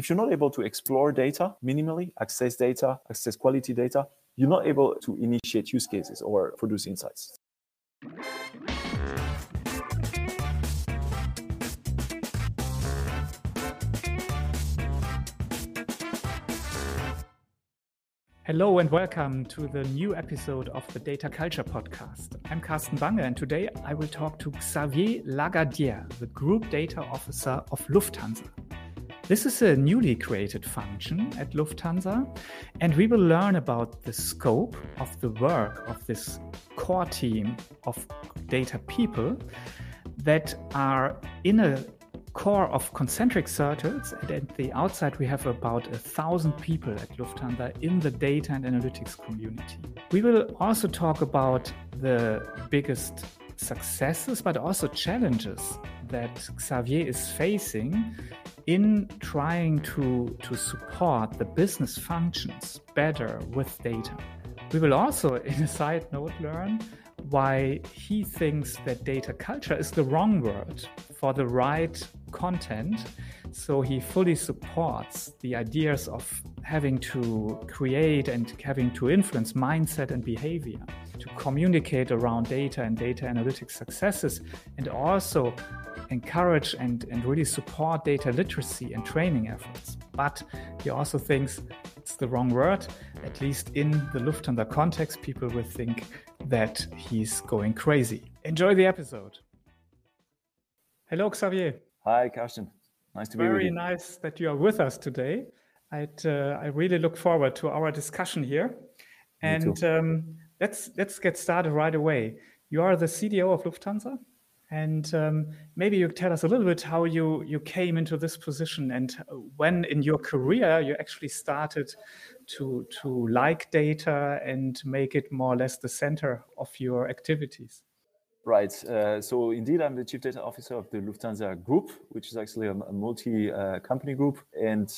if you're not able to explore data minimally, access data, access quality data, you're not able to initiate use cases or produce insights. Hello and welcome to the new episode of the Data Culture Podcast. I'm Carsten Bange and today I will talk to Xavier Lagardere, the Group Data Officer of Lufthansa. This is a newly created function at Lufthansa, and we will learn about the scope of the work of this core team of data people that are in a core of concentric circles. And at the outside, we have about a thousand people at Lufthansa in the data and analytics community. We will also talk about the biggest successes, but also challenges that Xavier is facing in trying to, to support the business functions better with data. We will also, in a side note, learn why he thinks that data culture is the wrong word for the right content. So he fully supports the ideas of having to create and having to influence mindset and behavior to communicate around data and data analytics successes and also encourage and, and really support data literacy and training efforts. But he also thinks it's the wrong word. At least in the Lufthansa context, people will think that he's going crazy. Enjoy the episode. Hello, Xavier. Hi, Carsten. Nice to be Very with you. nice that you are with us today. I'd, uh, I really look forward to our discussion here. And um, let's let's get started right away. You are the CDO of Lufthansa, and um, maybe you tell us a little bit how you you came into this position and when in your career you actually started to to like data and make it more or less the center of your activities. Right. Uh, so indeed, I'm the chief data officer of the Lufthansa Group, which is actually a, a multi-company uh, group, and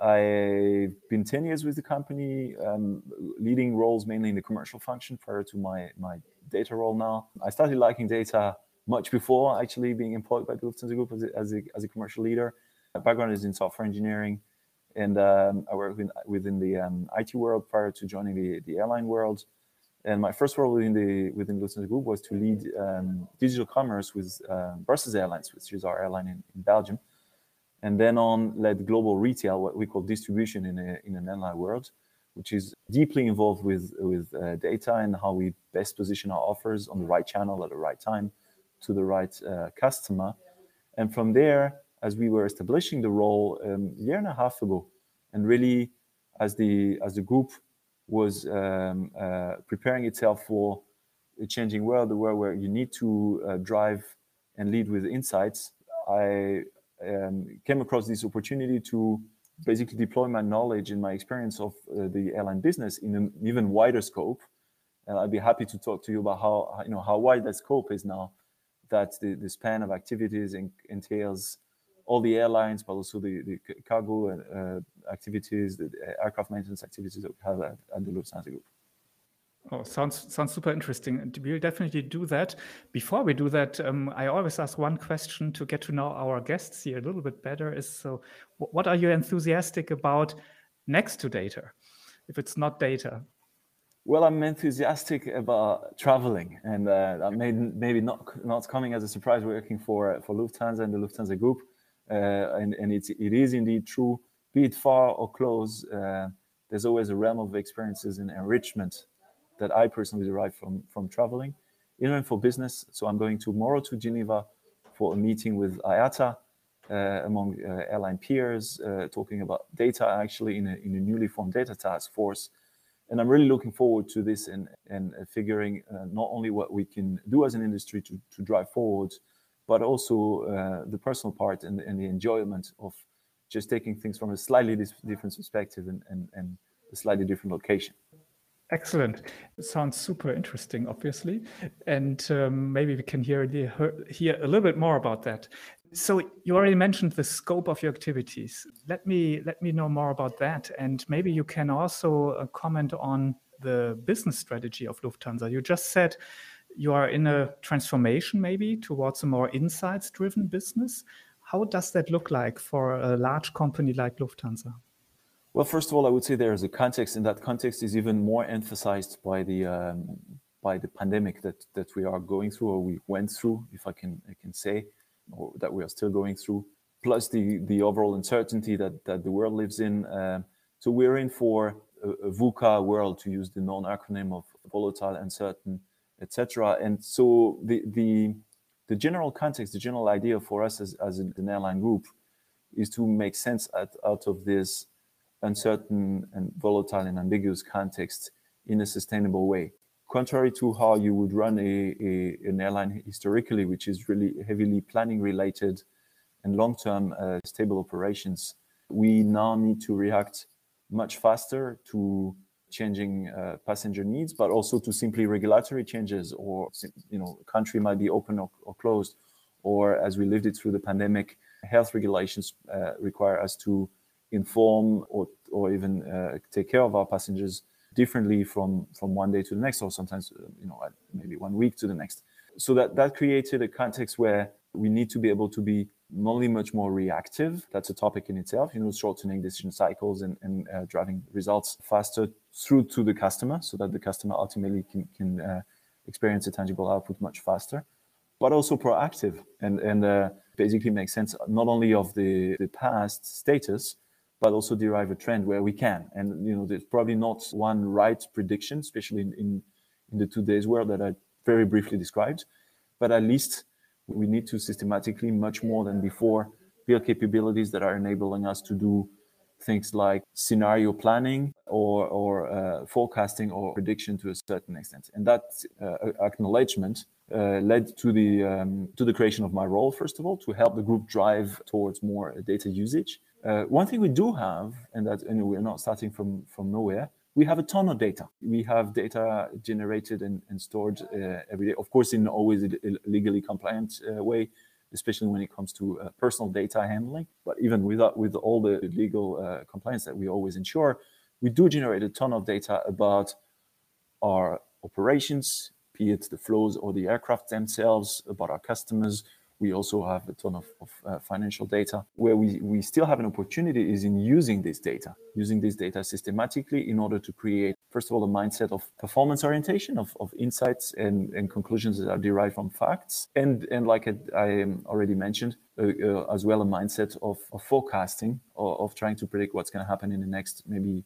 I've been 10 years with the company, um, leading roles mainly in the commercial function prior to my my data role now. I started liking data much before actually being employed by the Lufthansa Group as a, as a, as a commercial leader. My background is in software engineering, and um, I worked within the um, IT world prior to joining the, the airline world. And my first role within the within Lufthansa Group was to lead um, digital commerce with uh, Brussels Airlines, which is our airline in, in, Belgium. And then on led global retail, what we call distribution in, a, in an airline world, which is deeply involved with, with uh, data and how we best position our offers on the right channel at the right time to the right uh, customer. And from there, as we were establishing the role um, a year and a half ago, and really as the as the group was um, uh, preparing itself for a changing world, the world where you need to uh, drive and lead with insights, I um, came across this opportunity to basically deploy my knowledge and my experience of uh, the airline business in an even wider scope. And I'd be happy to talk to you about how you know how wide that scope is now that the, the span of activities in, entails all the airlines, but also the, the cargo uh, activities, the aircraft maintenance activities that we have at, at the Lufthansa Group. Oh, sounds sounds super interesting. And we'll definitely do that. Before we do that, um, I always ask one question to get to know our guests here a little bit better. Is so, what are you enthusiastic about next to data? If it's not data, well, I'm enthusiastic about traveling, and uh, may maybe not not coming as a surprise. Working for for Lufthansa and the Lufthansa Group, uh, and and it's it is indeed true. Be it far or close, uh, there's always a realm of experiences and enrichment that I personally derive from from traveling, even for business. So I'm going tomorrow to Geneva for a meeting with IATA, uh, among uh, airline peers, uh, talking about data actually in a in a newly formed data task force and I'm really looking forward to this and and figuring uh, not only what we can do as an industry to to drive forward, but also uh, the personal part and, and the enjoyment of just taking things from a slightly different perspective and, and, and a slightly different location. Excellent. Sounds super interesting, obviously, and um, maybe we can hear hear a little bit more about that. So you already mentioned the scope of your activities. Let me let me know more about that, and maybe you can also uh, comment on the business strategy of Lufthansa. You just said you are in a transformation maybe towards a more insights driven business. How does that look like for a large company like Lufthansa? Well, first of all, I would say there is a context, and that context is even more emphasized by the um, by the pandemic that that we are going through, or we went through, if I can I can say, or that we are still going through. Plus the the overall uncertainty that that the world lives in. Uh, so we're in for a, a VUCA world, to use the non-acronym of volatile, uncertain, etc. And so the the the general context, the general idea for us as, as an airline group is to make sense at, out of this uncertain and volatile and ambiguous context in a sustainable way. Contrary to how you would run a, a an airline historically, which is really heavily planning related and long term uh, stable operations, we now need to react much faster to changing uh, passenger needs, but also to simply regulatory changes or, you know, country might be open or, or closed, or as we lived it through the pandemic, health regulations uh, require us to inform or, or even uh, take care of our passengers differently from, from one day to the next, or sometimes, uh, you know, maybe one week to the next. So that, that created a context where we need to be able to be not only much more reactive, that's a topic in itself, you know, shortening decision cycles and, and uh, driving results faster through to the customer so that the customer ultimately can, can uh, experience a tangible output much faster, but also proactive and, and uh, basically make sense not only of the, the past status, but also derive a trend where we can. And, you know, there's probably not one right prediction, especially in, in, in the two days world that I very briefly described, but at least we need to systematically, much more than before, build capabilities that are enabling us to do things like scenario planning or, or uh, forecasting or prediction to a certain extent. And that uh, acknowledgement uh, led to the um, to the creation of my role. First of all, to help the group drive towards more data usage. Uh, one thing we do have, and that and we're not starting from from nowhere, we have a ton of data. We have data generated and, and stored uh, every day, of course, in always a legally compliant uh, way, especially when it comes to uh, personal data handling. But even without, with all the legal uh, compliance that we always ensure, we do generate a ton of data about our operations, be it the flows or the aircraft themselves, about our customers, we also have a ton of, of uh, financial data. Where we, we still have an opportunity is in using this data, using this data systematically in order to create, first of all, a mindset of performance orientation, of, of insights and, and conclusions that are derived from facts. And, and like I, I already mentioned, uh, uh, as well, a mindset of, of forecasting, or of trying to predict what's going to happen in the next maybe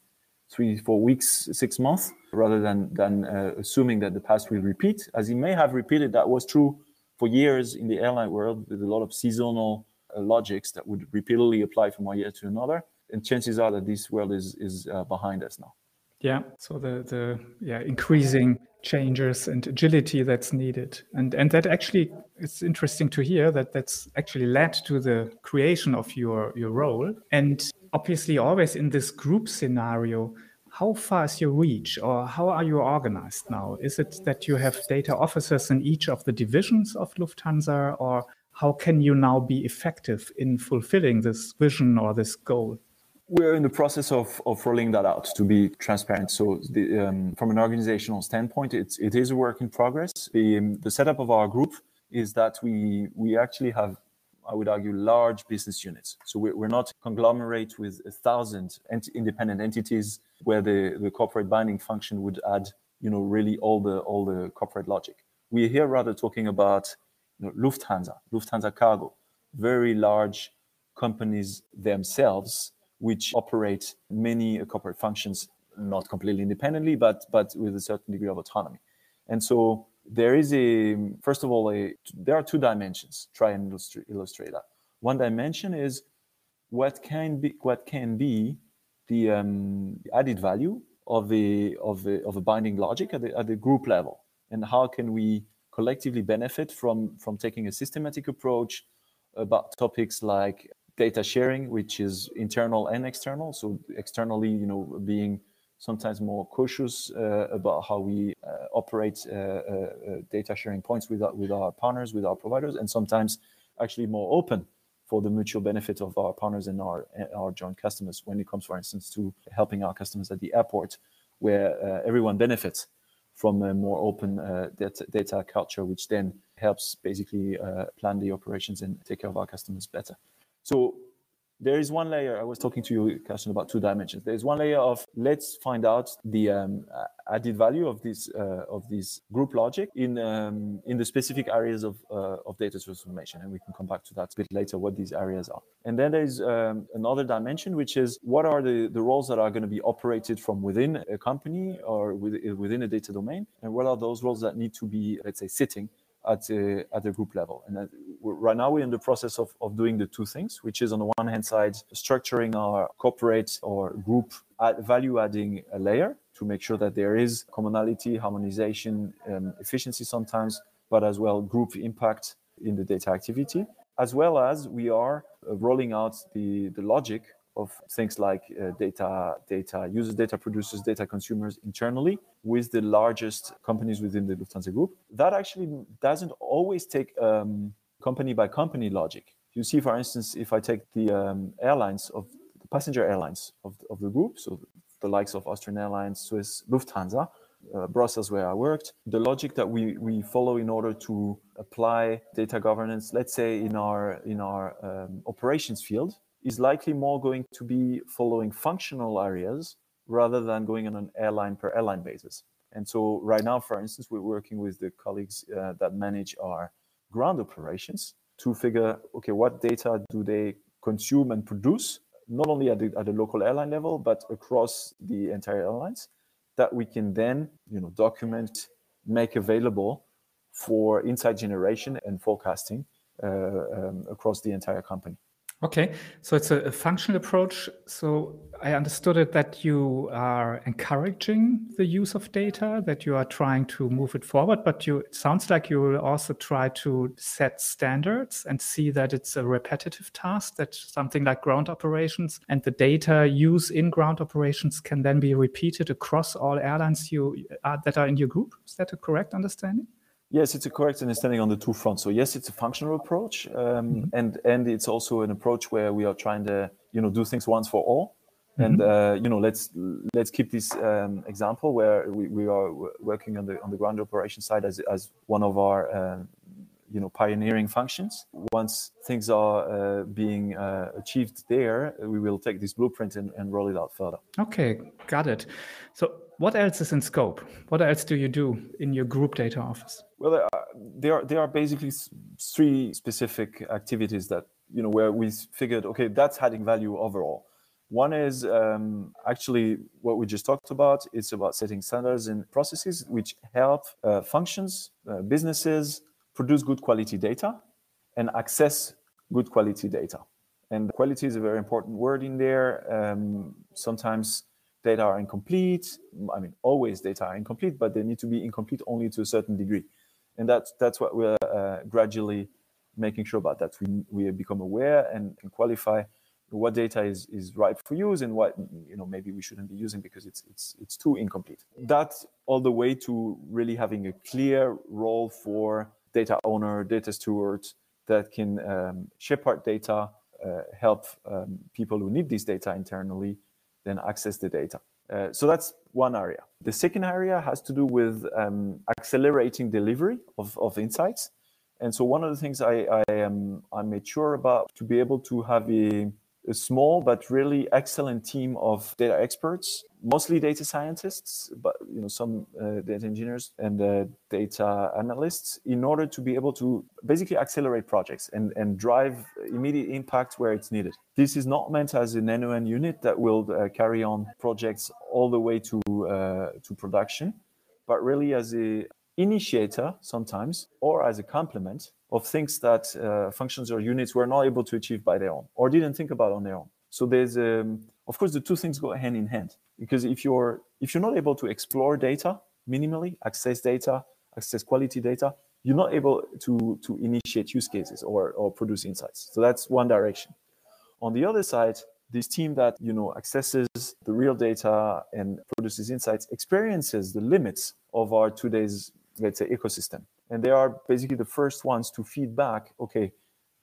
three, four weeks, six months, rather than, than uh, assuming that the past will repeat. As he may have repeated, that was true for years in the airline world with a lot of seasonal uh, logics that would repeatedly apply from one year to another. And chances are that this world is is uh, behind us now. Yeah. So the the yeah increasing changes and agility that's needed, and and that actually it's interesting to hear that that's actually led to the creation of your your role. And obviously, always in this group scenario, how far is your reach or how are you organized now? Is it that you have data officers in each of the divisions of Lufthansa or how can you now be effective in fulfilling this vision or this goal? We're in the process of, of rolling that out to be transparent. So, the, um, from an organizational standpoint, it's, it is a work in progress. The, um, the setup of our group is that we, we actually have I would argue, large business units. So we're, not conglomerate with a thousand independent entities where the, the corporate binding function would add, you know, really all the all the corporate logic. We're here rather talking about you know, Lufthansa, Lufthansa Cargo, very large companies themselves, which operate many corporate functions, not completely independently, but but with a certain degree of autonomy. And so there is a first of all a there are two dimensions. Try and illustrate, illustrate that. One dimension is what can be what can be the um, added value of the of the of a binding logic at the, at the group level. And how can we collectively benefit from from taking a systematic approach about topics like data sharing which is internal and external. So externally you know being sometimes more cautious uh, about how we uh, operate uh, data sharing points with our, with our partners, with our providers, and sometimes actually more open for the mutual benefit of our partners and our our joint customers when it comes, for instance, to helping our customers at the airport, where everyone benefits from a more open data, data, culture, which then helps basically plan the operations and take care of our customers better. So there is one layer. I was talking to you, Carsten, about two dimensions. There is one layer of let's find out the um, added value of this uh, of this group logic in um, in the specific areas of uh, of data transformation, and we can come back to that a bit later. What these areas are, and then there's um, another dimension, which is what are the the roles that are going to be operated from within a company or within a data domain, and what are those roles that need to be, let's say, sitting at a, at a group level. And right now we're in the process of, of doing the two things, which is on the one hand side, structuring our corporate or group value adding a layer to make sure that there is commonality, harmonization, um, efficiency sometimes, but as well group impact in the data activity, as well as we are uh, rolling out the, the logic of things like uh, data, data users, data producers, data consumers internally with the largest companies within the Lufthansa Group. That actually doesn't always take um, company by company logic. You see, for instance, if I take the um, airlines of the passenger airlines of, of the group, so the likes of Austrian Airlines, Swiss, Lufthansa, uh, Brussels, where I worked, the logic that we, we follow in order to apply data governance, let's say in our in our um, operations field, is likely more going to be following functional areas rather than going on an airline per airline basis. And so, right now, for instance, we're working with the colleagues uh, that manage our ground operations to figure okay, what data do they consume and produce, not only at the, at the local airline level, but across the entire airlines, that we can then you know, document, make available for insight generation and forecasting uh, um, across the entire company. Okay, so it's a, a, functional approach. So I understood it that you are encouraging the use of data, that you are trying to move it forward, but you it sounds like you will also try to set standards and see that it's a repetitive task, that something like ground operations and the data use in ground operations can then be repeated across all airlines you uh, that are in your group. Is that a correct understanding? Yes, it's a correct understanding on the two fronts. So yes, it's a functional approach, um, mm-hmm. and and it's also an approach where we are trying to you know do things once for all. Mm-hmm. And uh, you know, let's let's keep this um, example where we, we are working on the on the ground operation side as as one of our uh, you know pioneering functions. Once things are uh, being uh, achieved there, we will take this blueprint and, and roll it out further. Okay, got it. So what else is in scope? What else do you do in your group data office? Well, there are, there are, there are basically three specific activities that you know where we figured okay that's adding value overall. One is um, actually what we just talked about. It's about setting standards and processes which help uh, functions, uh, businesses produce good quality data and access good quality data. And quality is a very important word in there. Um, sometimes data are incomplete. I mean, always data are incomplete, but they need to be incomplete only to a certain degree and that's that's what we're uh, gradually making sure about that we we become aware and, and qualify what data is is right for use and what you know maybe we shouldn't be using because it's it's it's too incomplete that's all the way to really having a clear role for data owner data stewards that can um, shepherd data uh, help um, people who need this data internally then access the data uh, so that's one area. The second area has to do with um, accelerating delivery of, of insights. And so one of the things I, I um, I'm made sure about to be able to have a a small but really excellent team of data experts, mostly data scientists, but you know some uh, data engineers and uh, data analysts, in order to be able to basically accelerate projects and, and drive immediate impact where it's needed. This is not meant as an end-to-end unit that will uh, carry on projects all the way to uh, to production, but really as a initiator sometimes or as a complement of things that uh, functions or units were not able to achieve by their own or didn't think about on their own. So there's, um, of course, the two things go hand in hand because if you're if you're not able to explore data minimally, access data, access quality data, you're not able to to initiate use cases or or produce insights. So that's one direction. On the other side, this team that you know accesses the real data and produces insights experiences the limits of our today's let's say ecosystem and they are basically the first ones to feed back okay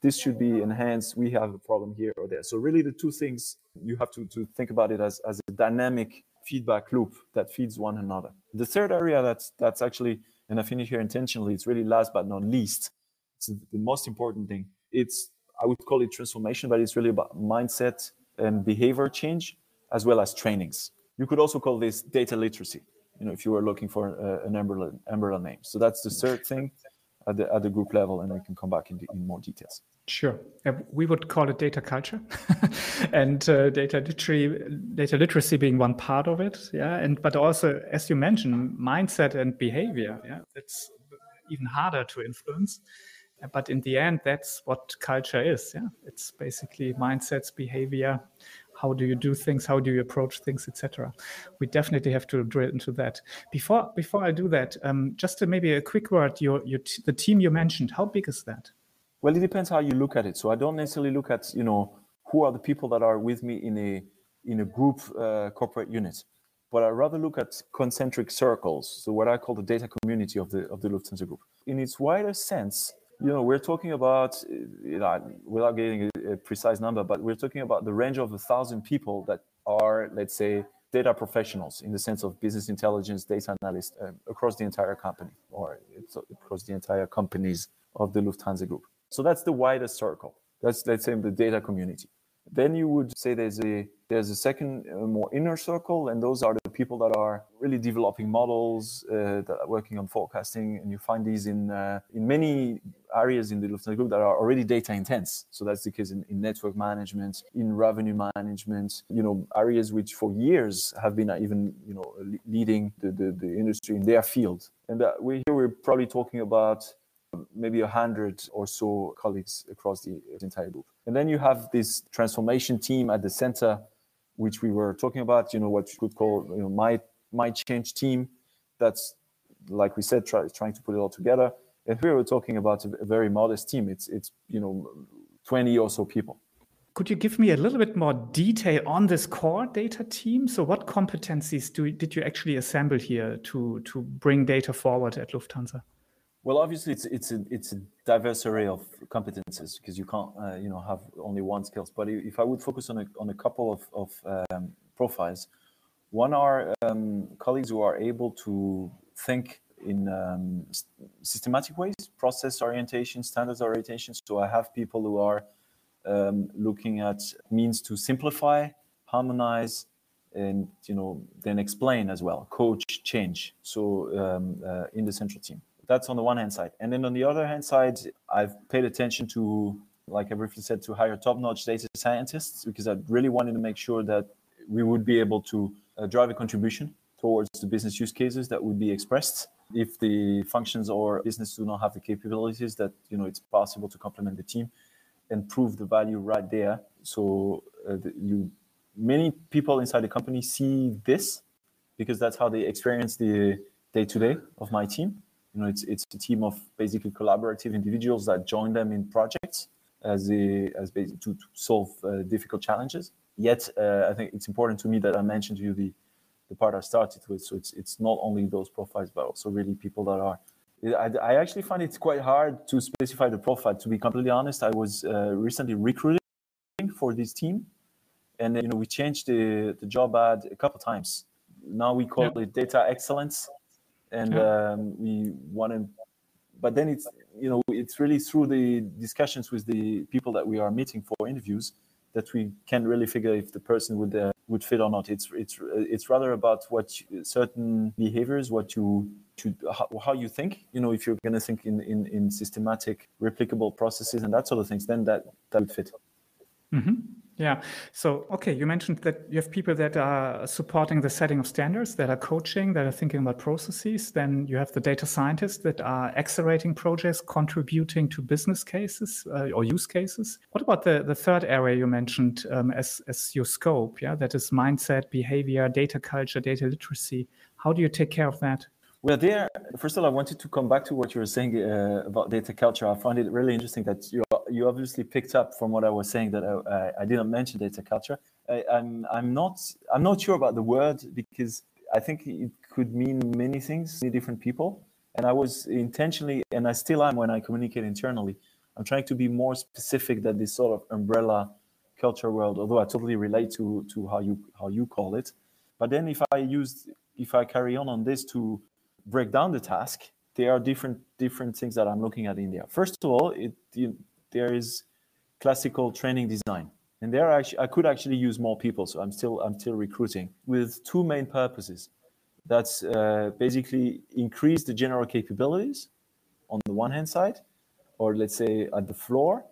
this should be enhanced we have a problem here or there so really the two things you have to, to think about it as, as a dynamic feedback loop that feeds one another the third area that's that's actually and i finish here intentionally it's really last but not least it's the most important thing it's I would call it transformation, but it's really about mindset and behavior change as well as trainings. You could also call this data literacy. You know, if you were looking for uh, an umbrella, name. So that's the third thing at the at the group level, and I can come back in, in more details. Sure, we would call it data culture, and uh, data literacy, data literacy being one part of it. Yeah, and but also, as you mentioned, mindset and behavior. Yeah, that's even harder to influence but in the end that's what culture is yeah it's basically mindsets behavior how do you do things how do you approach things etc we definitely have to drill into that. Before before i do that um, just to maybe a quick word your, your the team you mentioned how big is that? Well it depends how you look at it. So i don't necessarily look at you know who are the people that are with me in a in a group uh, corporate unit but i rather look at concentric circles so what i call the data community of the of the lufthansa group. In its wider sense you know, we're talking about, you know, without getting a, a, precise number, but we're talking about the range of a thousand people that are, let's say, data professionals in the sense of business intelligence, data analysts uh, across the entire company or across the entire companies of the Lufthansa Group. So that's the widest circle. That's, let's say, the data community. Then you would say there's a there's a second uh, more inner circle, and those are the people that are really developing models, uh, that are working on forecasting, and you find these in uh, in many areas in the Lufthansa Group that are already data intense. So that's the case in, in network management, in revenue management, you know, areas which for years have been even you know leading the, the, the industry in their field. And uh, we here we're probably talking about maybe a hundred or so colleagues across the entire group. And then you have this transformation team at the center, which we were talking about. You know what you could call you know my my change team. That's like we said, try, trying to put it all together. And here we're talking about a, very modest team. It's it's you know twenty or so people. Could you give me a little bit more detail on this core data team? So, what competencies do did you actually assemble here to to bring data forward at Lufthansa? Well, obviously, it's it's a it's a diverse array of competences because you can't uh, you know have only one skills. But if I would focus on a on a couple of of um, profiles, one are um, colleagues who are able to think in um, systematic ways, process orientation, standards orientation. So I have people who are um, looking at means to simplify, harmonize, and you know then explain as well, coach, change. So um, uh, in the central team that's on the one hand side. And then on the other hand side, I've paid attention to, like I briefly said, to hire top-notch data scientists because I really wanted to make sure that we would be able to uh, drive a contribution towards the business use cases that would be expressed. If the functions or business do not have the capabilities, that you know it's possible to complement the team and prove the value right there. So uh, the, you, many people inside the company see this because that's how they experience the day to day of my team you know, it's it's a team of basically collaborative individuals that join them in projects as a as basically to, to solve uh, difficult challenges. Yet, uh, I think it's important to me that I mentioned to you the the part I started with. So it's it's not only those profiles, but also really people that are. I, I actually find it quite hard to specify the profile. To be completely honest, I was uh, recently recruiting for this team, and you know we changed the the job ad a couple times. Now we call yeah. it data excellence and yeah. um, we want to but then it's you know it's really through the discussions with the people that we are meeting for interviews that we can really figure if the person would uh, would fit or not. It's it's it's rather about what you, certain behaviors what you to how, how, you think. You know if you're going to think in, in in systematic replicable processes and that sort of things then that that would fit. Mm-hmm. Yeah. So, okay, you mentioned that you have people that are supporting the setting of standards, that are coaching, that are thinking about processes. Then you have the data scientists that are accelerating projects, contributing to business cases uh, or use cases. What about the, the third area you mentioned um, as, as your scope? Yeah, that is mindset, behavior, data culture, data literacy. How do you take care of that? Well, there, first of all, I wanted to come back to what you were saying uh, about data culture. I found it really interesting that you you obviously picked up from what I was saying that I, I didn't mention data culture. I, I'm I'm not I'm not sure about the word because I think it could mean many things many different people. And I was intentionally, and I still am when I communicate internally. I'm trying to be more specific than this sort of umbrella culture world. Although I totally relate to to how you how you call it. But then if I use if I carry on on this to break down the task, there are different different things that I'm looking at in there. First of all, it you, there is classical training design. And there, I, I could actually use more people. So I'm still I'm still recruiting with two main purposes. That's uh, basically increase the general capabilities on the one hand side, or let's say at the floor,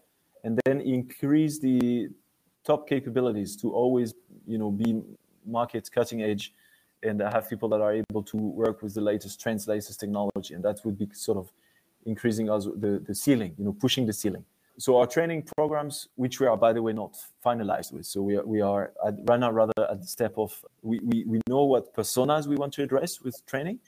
and then increase the top capabilities to always you know be market cutting edge and have people that are able to work with the latest trends, latest technology, and that would be sort of increasing us the, the ceiling, you know, pushing the ceiling. So our training programs, which we are by the way not finalized with, so we are, we are at, right now rather at the step of we, we, we know what personas we want to address with training,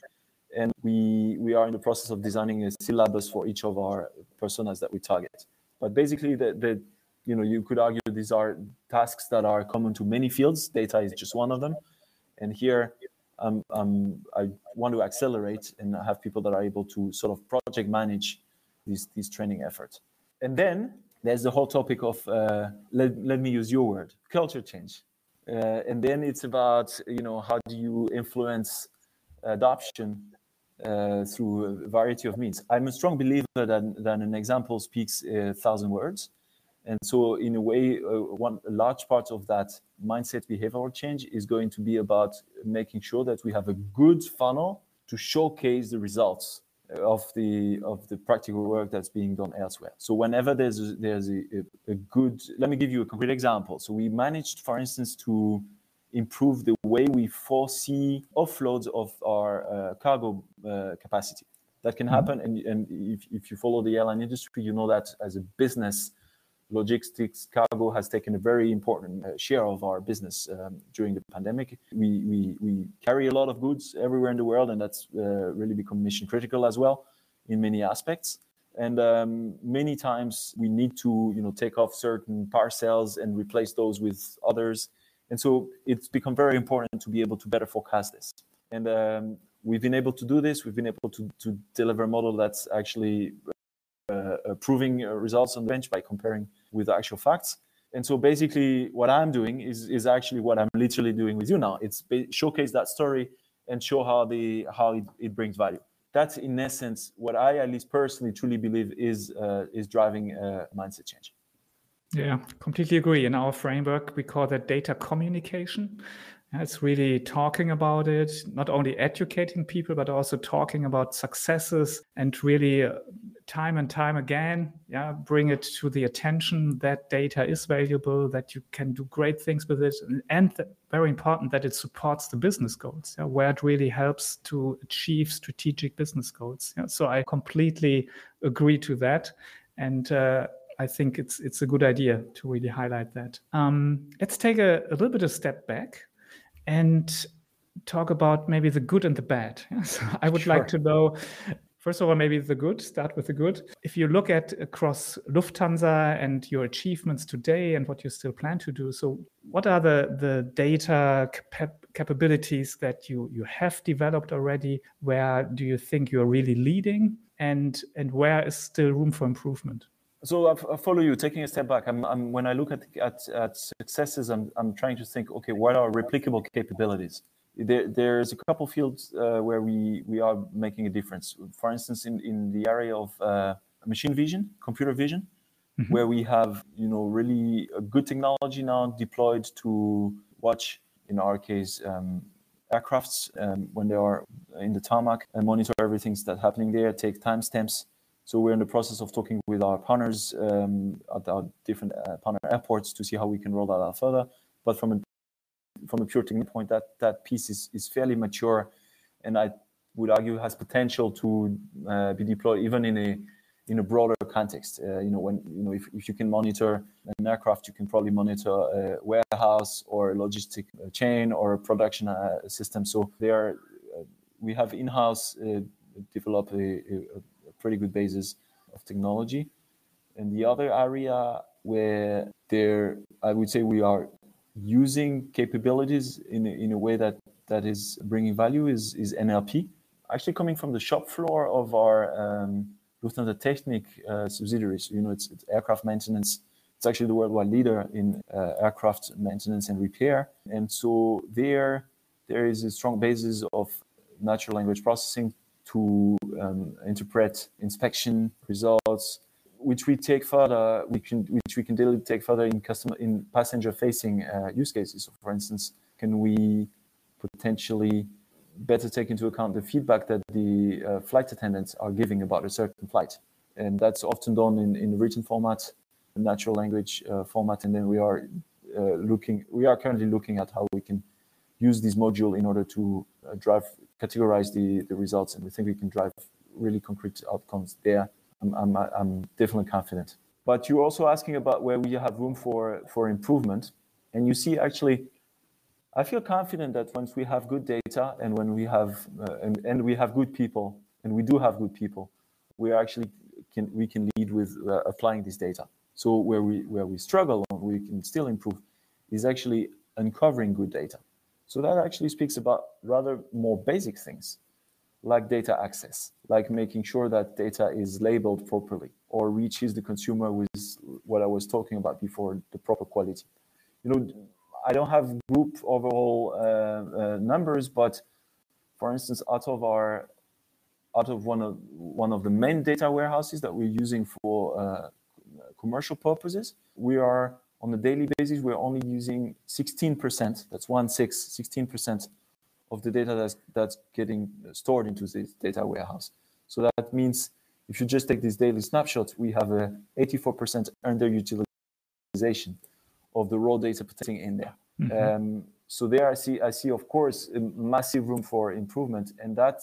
and we we are in the process of designing a syllabus for each of our personas that we target. But basically, the the you know you could argue these are tasks that are common to many fields. Data is just one of them, and here um, um, I want to accelerate and have people that are able to sort of project manage these these training efforts. And then there's the whole topic of uh, let, let me use your word culture change. Uh, and then it's about you know how do you influence adoption uh, through a variety of means. I'm a strong believer that, that an example speaks a thousand words. And so in a way uh, one a large part of that mindset behavioral change is going to be about making sure that we have a good funnel to showcase the results of the of the practical work that's being done elsewhere. So whenever there's a, there's a, a, good, let me give you a concrete example. So we managed, for instance, to improve the way we foresee offloads of our uh, cargo uh, capacity. That can mm-hmm. happen, and, and if, if you follow the airline industry, you know that as a business, logistics cargo has taken a very important uh, share of our business um, during the pandemic. We, we, we carry a lot of goods everywhere in the world, and that's uh, really become mission critical as well in many aspects. And um, many times we need to, you know, take off certain parcels and replace those with others. And so it's become very important to be able to better forecast this. And um, we've been able to do this. We've been able to, to deliver a model that's actually proving uh, results on the bench by comparing with actual facts. And so basically, what I'm doing is is actually what I'm literally doing with you now. It's showcase that story and show how the how it, it brings value. That's in essence what I at least personally truly believe is uh, is driving a mindset change. Yeah, completely agree. In our framework, we call that data communication. It's really talking about it, not only educating people, but also talking about successes and really uh, time and time again, yeah, bring it to the attention that data is valuable, that you can do great things with it, and very important that it supports the business goals, yeah, where it really helps to achieve strategic business goals. Yeah. So I completely agree to that, and uh, I think it's it's a good idea to really highlight that. Um, let's take a, a little bit of step back and talk about maybe the good and the bad. So I would sure. like to know, first of all, maybe the good, start with the good. If you look at across Lufthansa and your achievements today and what you still plan to do, so what are the, the data cap- capabilities that you, you have developed already? Where do you think you're really leading? And, and where is still room for improvement? So I follow you. Taking a step back, I'm, I'm, when I look at, at, at successes, I'm, I'm trying to think, okay, what are replicable capabilities? There, there's a couple fields uh, where we, we are making a difference. For instance, in, in the area of uh, machine vision, computer vision, mm-hmm. where we have you know really a good technology now deployed to watch, in our case, um, aircrafts um, when they are in the tarmac and monitor everything that's happening there, take timestamps so we're in the process of talking with our partners um, at our different uh, partner airports to see how we can roll that out further. But from a from a pure technical point, that that piece is is fairly mature, and I would argue has potential to uh, be deployed even in a in a broader context. Uh, you know, when you know if, if you can monitor an aircraft, you can probably monitor a warehouse or a logistic uh, chain or a production uh, system. So there, uh, we have in-house developed a, a, pretty good basis of technology. And the other area where there, I would say we are using capabilities in in a way that that is bringing value is is NLP. Actually, coming from the shop floor of our um, Lufthansa Technik uh, subsidiaries, you know, it's, it's, aircraft maintenance. It's actually the worldwide leader in uh, aircraft maintenance and repair. And so there, there is a strong basis of natural language processing to um, interpret inspection results, which we take further, we can, which we can take further in customer, in passenger-facing uh, use cases. So for instance, can we potentially better take into account the feedback that the uh, flight attendants are giving about a certain flight? And that's often done in, in written format, natural language uh, format, and then we are uh, looking, we are currently looking at how we can use this module in order to uh, drive, categorize the, the results, and we think we can drive really concrete outcomes there I'm, I'm, I'm definitely confident. But you're also asking about where we have room for, for improvement. And you see, actually, I feel confident that once we have good data and when we have uh, and, and we have good people, and we do have good people, we actually can we can lead with uh, applying this data. So where we where we struggle, we can still improve, is actually uncovering good data. So that actually speaks about rather more basic things like data access, like making sure that data is labeled properly or reaches the consumer with what I was talking about before, the proper quality. You know, I don't have group overall uh, uh, numbers, but for instance, out of our out of one of one of the main data warehouses that we're using for uh, commercial purposes, we are on a daily basis we're only using 16%. That's one six, 16% of the data that's, that's getting stored into this data warehouse. So that means if you just take this daily snapshot, we have a 84% underutilization of the raw data potential in there. Mm-hmm. Um, so there I see, I see, of course, massive room for improvement, and that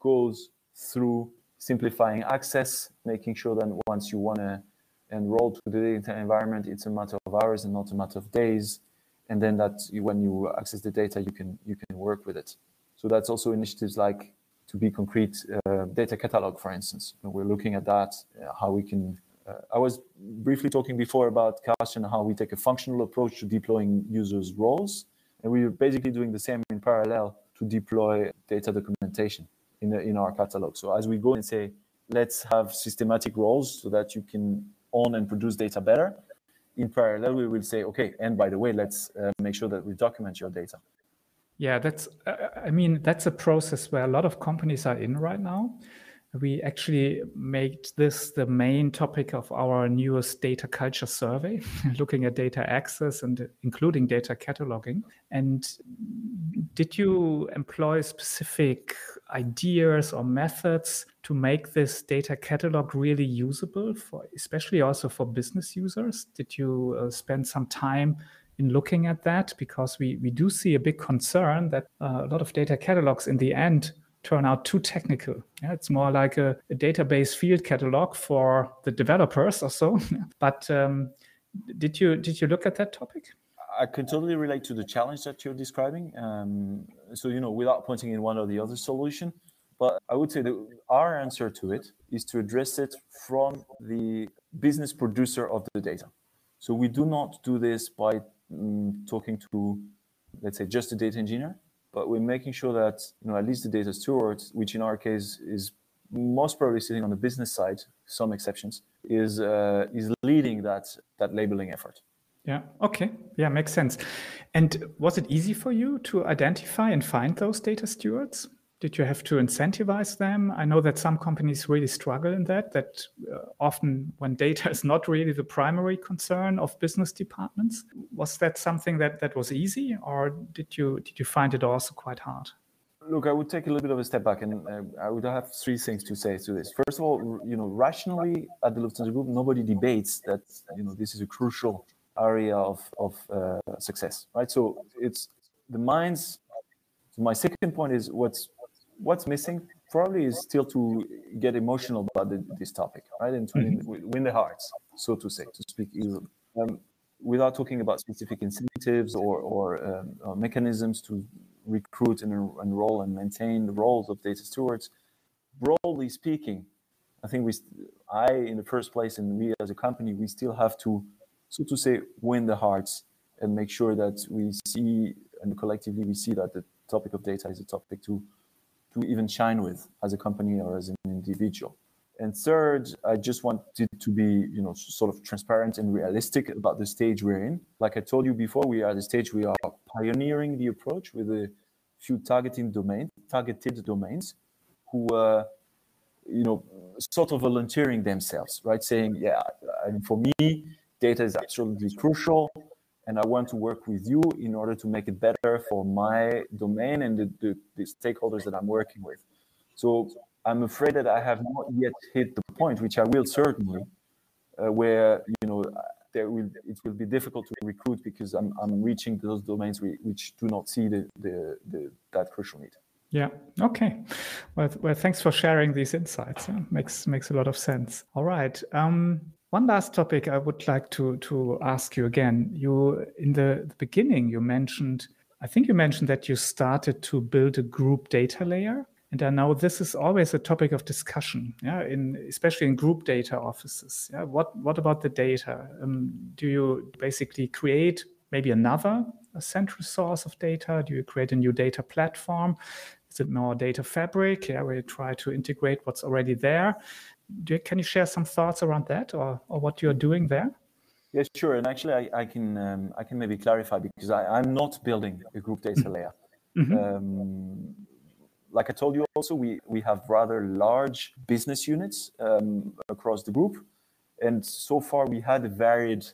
goes through simplifying access, making sure that once you want to enroll to the data environment, it's a matter of hours and not a matter of days and then that when you access the data, you can you can work with it. So that's also initiatives like to be concrete uh, data catalog, for instance. We're looking at that, uh, how we can. Uh, I was briefly talking before about Cast and how we take a functional approach to deploying users' roles, and we're basically doing the same in parallel to deploy data documentation in the, in our catalog. So as we go and say, let's have systematic roles so that you can own and produce data better in parallel, we will say, okay, and by the way, let's uh, make sure that we document your data. Yeah, that's, uh, I mean, that's a process where a lot of companies are in right now. We actually made this the main topic of our newest data culture survey, looking at data access and including data cataloging. And did you employ specific ideas or methods to make this data catalog really usable for especially also for business users did you uh, spend some time in looking at that because we, we do see a big concern that uh, a lot of data catalogs in the end turn out too technical. Yeah, it's more like a, a, database field catalog for the developers or so. but um, did you did you look at that topic? I can totally relate to the challenge that you're describing. Um, so, you know, without pointing in one or the other solution, but I would say that our answer to it is to address it from the business producer of the data. So we do not do this by um, talking to, let's say, just a data engineer, but we're making sure that, you know, at least the data steward, which in our case is most probably sitting on the business side, some exceptions, is uh, is leading that that labeling effort. Yeah. Okay. Yeah, makes sense. And was it easy for you to identify and find those data stewards? Did you have to incentivize them? I know that some companies really struggle in that, that uh, often when data is not really the primary concern of business departments. Was that something that, that was easy or did you, did you find it also quite hard? Look, I would take a little bit of a step back, and uh, I would have three things to say to this. First of all, you know, rationally at the Lufthansa Group, nobody debates that you know this is a crucial area of, of uh, success, right? So it's the minds. My second point is what's what's missing probably is still to get emotional about the, this topic, right? And to mm-hmm. win, win, the hearts, so to say, to speak easily. Um, without talking about specific incentives or, or, um, or mechanisms to recruit and enroll and maintain the roles of data stewards, broadly speaking, I think we, I in the first place, and we as a company, we still have to so to say, win the hearts and make sure that we see and collectively we see that the topic of data is a topic to to even shine with as a company or as an individual. And third, I just wanted to be, you know, sort of transparent and realistic about the stage we're in. Like I told you before, we are at the stage we are pioneering the approach with a few targeting domain, targeted domains, who uh, you know, sort of volunteering themselves, right? Saying, yeah, I mean, for me, data is absolutely crucial, and I want to work with you in order to make it better for my domain and the, the, the stakeholders that I'm working with. So I'm afraid that I have not yet hit the point, which I will certainly, uh, where you know there will it will be difficult to recruit because I'm I'm reaching those domains which do not see the, the, the that crucial need. Yeah. Okay. Well, well, thanks for sharing these insights. Yeah, makes makes a lot of sense. All right. Um, one last topic I would like to to ask you again. You in the, the beginning you mentioned, I think you mentioned that you started to build a group data layer. And I know this is always a topic of discussion, yeah, in especially in group data offices. Yeah, what what about the data? Um, do you basically create maybe another central source of data? Do you create a new data platform? Is it more data fabric? Yeah, where you try to integrate what's already there. You, can you share some thoughts around that, or, or what you're doing there? Yes, sure. And actually, I, I can um, I can maybe clarify because I, am not building a group data layer. Mm-hmm. Um, like I told you, also we we have rather large business units um, across the group, and so far we had a varied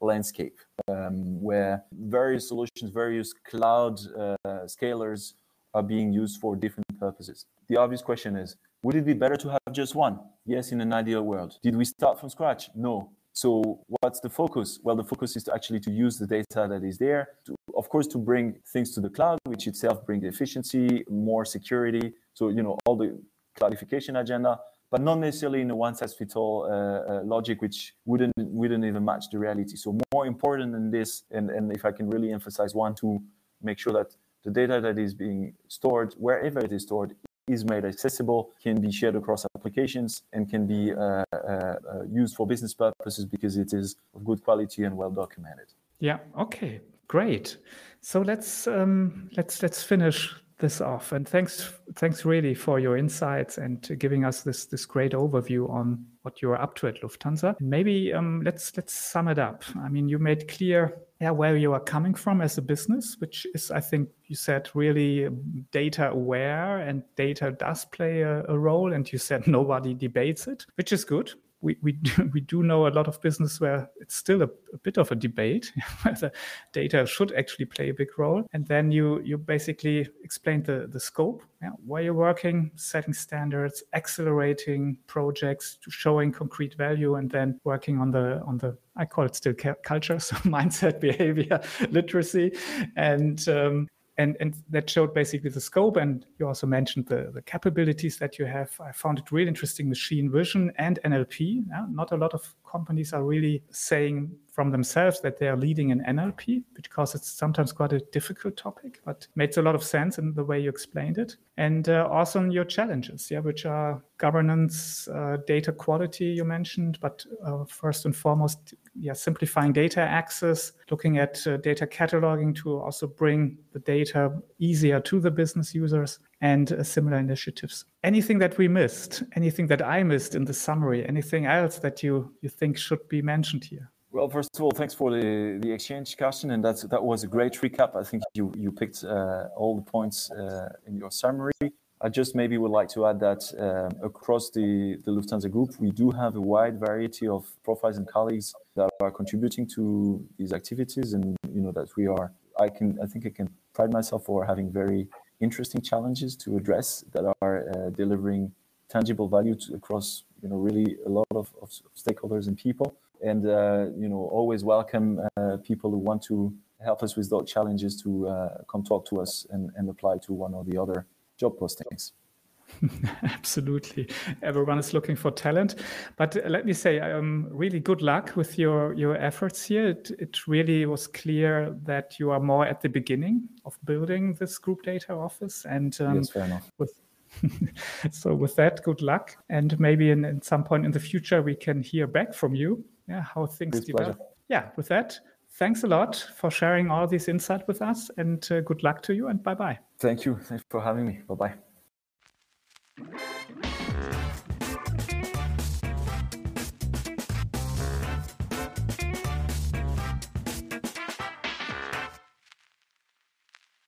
landscape um, where various solutions, various cloud uh, scalers are being used for different purposes. The obvious question is, would it be better to have just one? Yes, in an ideal world. Did we start from scratch? No. So what's the focus? Well, the focus is to actually to use the data that is there, to, of course, to bring things to the cloud, which itself brings efficiency, more security. So, you know, all the cloudification agenda, but not necessarily in a one-size-fits-all uh, uh, logic, which wouldn't wouldn't even match the reality. So more important than this, and, and if I can really emphasize one, to make sure that the data that is being stored, wherever it is stored, is made accessible, can be shared across applications, and can be uh, uh, used for business purposes because it is of good quality and well documented. Yeah. Okay. Great. So let's um, let's let's finish this off. And thanks thanks really for your insights and giving us this this great overview on what you're up to at Lufthansa. And maybe um, let's let's sum it up. I mean, you made clear yeah, where you are coming from as a business, which is, I think you said, really data aware and data does play a, a role. And you said nobody debates it, which is good we, we, do, we do know a lot of business where it's still a, a bit of a debate whether data should actually play a big role. And then you, you basically explained the, the scope, yeah, where you're working, setting standards, accelerating projects, showing concrete value, and then working on the, on the I call it still culture, so mindset, behavior, literacy, and um, and and that showed basically the scope and you also mentioned the, the capabilities that you have i found it really interesting machine vision and nlp yeah? not a lot of companies are really saying from themselves that they are leading in NLP because it's sometimes quite a difficult topic, but makes a lot of sense in the way you explained it. And uh, also your challenges, yeah, which are governance, uh, data quality you mentioned, but uh, first and foremost, yeah, simplifying data access, looking at uh, data cataloging to also bring the data easier to the business users, and uh, similar initiatives. Anything that we missed, anything that I missed in the summary, anything else that you, you think should be mentioned here? Well, first of all, thanks for the, the exchange, Carsten, and that's, that was a great recap. I think you, you picked uh, all the points uh, in your summary. I just maybe would like to add that uh, across the, the Lufthansa Group, we do have a wide variety of profiles and colleagues that are contributing to these activities, and you know that we are. I can, I think, I can pride myself for having very interesting challenges to address that are uh, delivering tangible value to, across you know really a lot of, of stakeholders and people and uh, you know always welcome uh, people who want to help us with those challenges to uh, come talk to us and, and apply to one or the other job postings Absolutely. Everyone is looking for talent. But let me say, um, really good luck with your, your efforts here. It, it really was clear that you are more at the beginning of building this group data office. And um, yes, fair enough. With, so with that, good luck. And maybe in, in some point in the future, we can hear back from you, yeah, how things it's develop. Pleasure. Yeah, with that, thanks a lot for sharing all this insight with us and uh, good luck to you and bye bye. Thank you. Thanks for having me. Bye bye.